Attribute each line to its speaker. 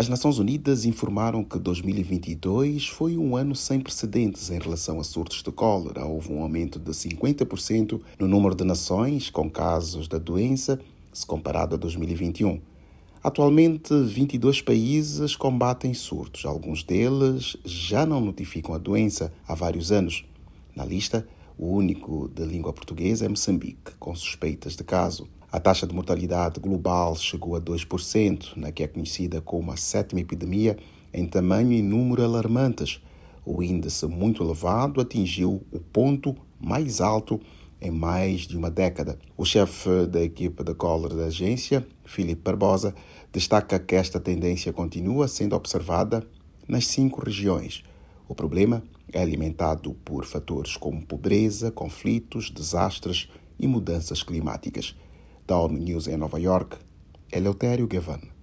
Speaker 1: As Nações Unidas informaram que 2022 foi um ano sem precedentes em relação a surtos de cólera. Houve um aumento de 50% no número de nações com casos da doença, se comparado a 2021. Atualmente, 22 países combatem surtos. Alguns deles já não notificam a doença há vários anos. Na lista, o único de língua portuguesa é Moçambique, com suspeitas de caso. A taxa de mortalidade global chegou a 2%, na que é conhecida como a sétima epidemia, em tamanho e número alarmantes. O índice muito elevado atingiu o ponto mais alto em mais de uma década. O chefe da equipe de cólera da agência, Filipe Barbosa, destaca que esta tendência continua sendo observada nas cinco regiões. O problema é alimentado por fatores como pobreza, conflitos, desastres e mudanças climáticas da News em Nova York, Eleutério Gavan.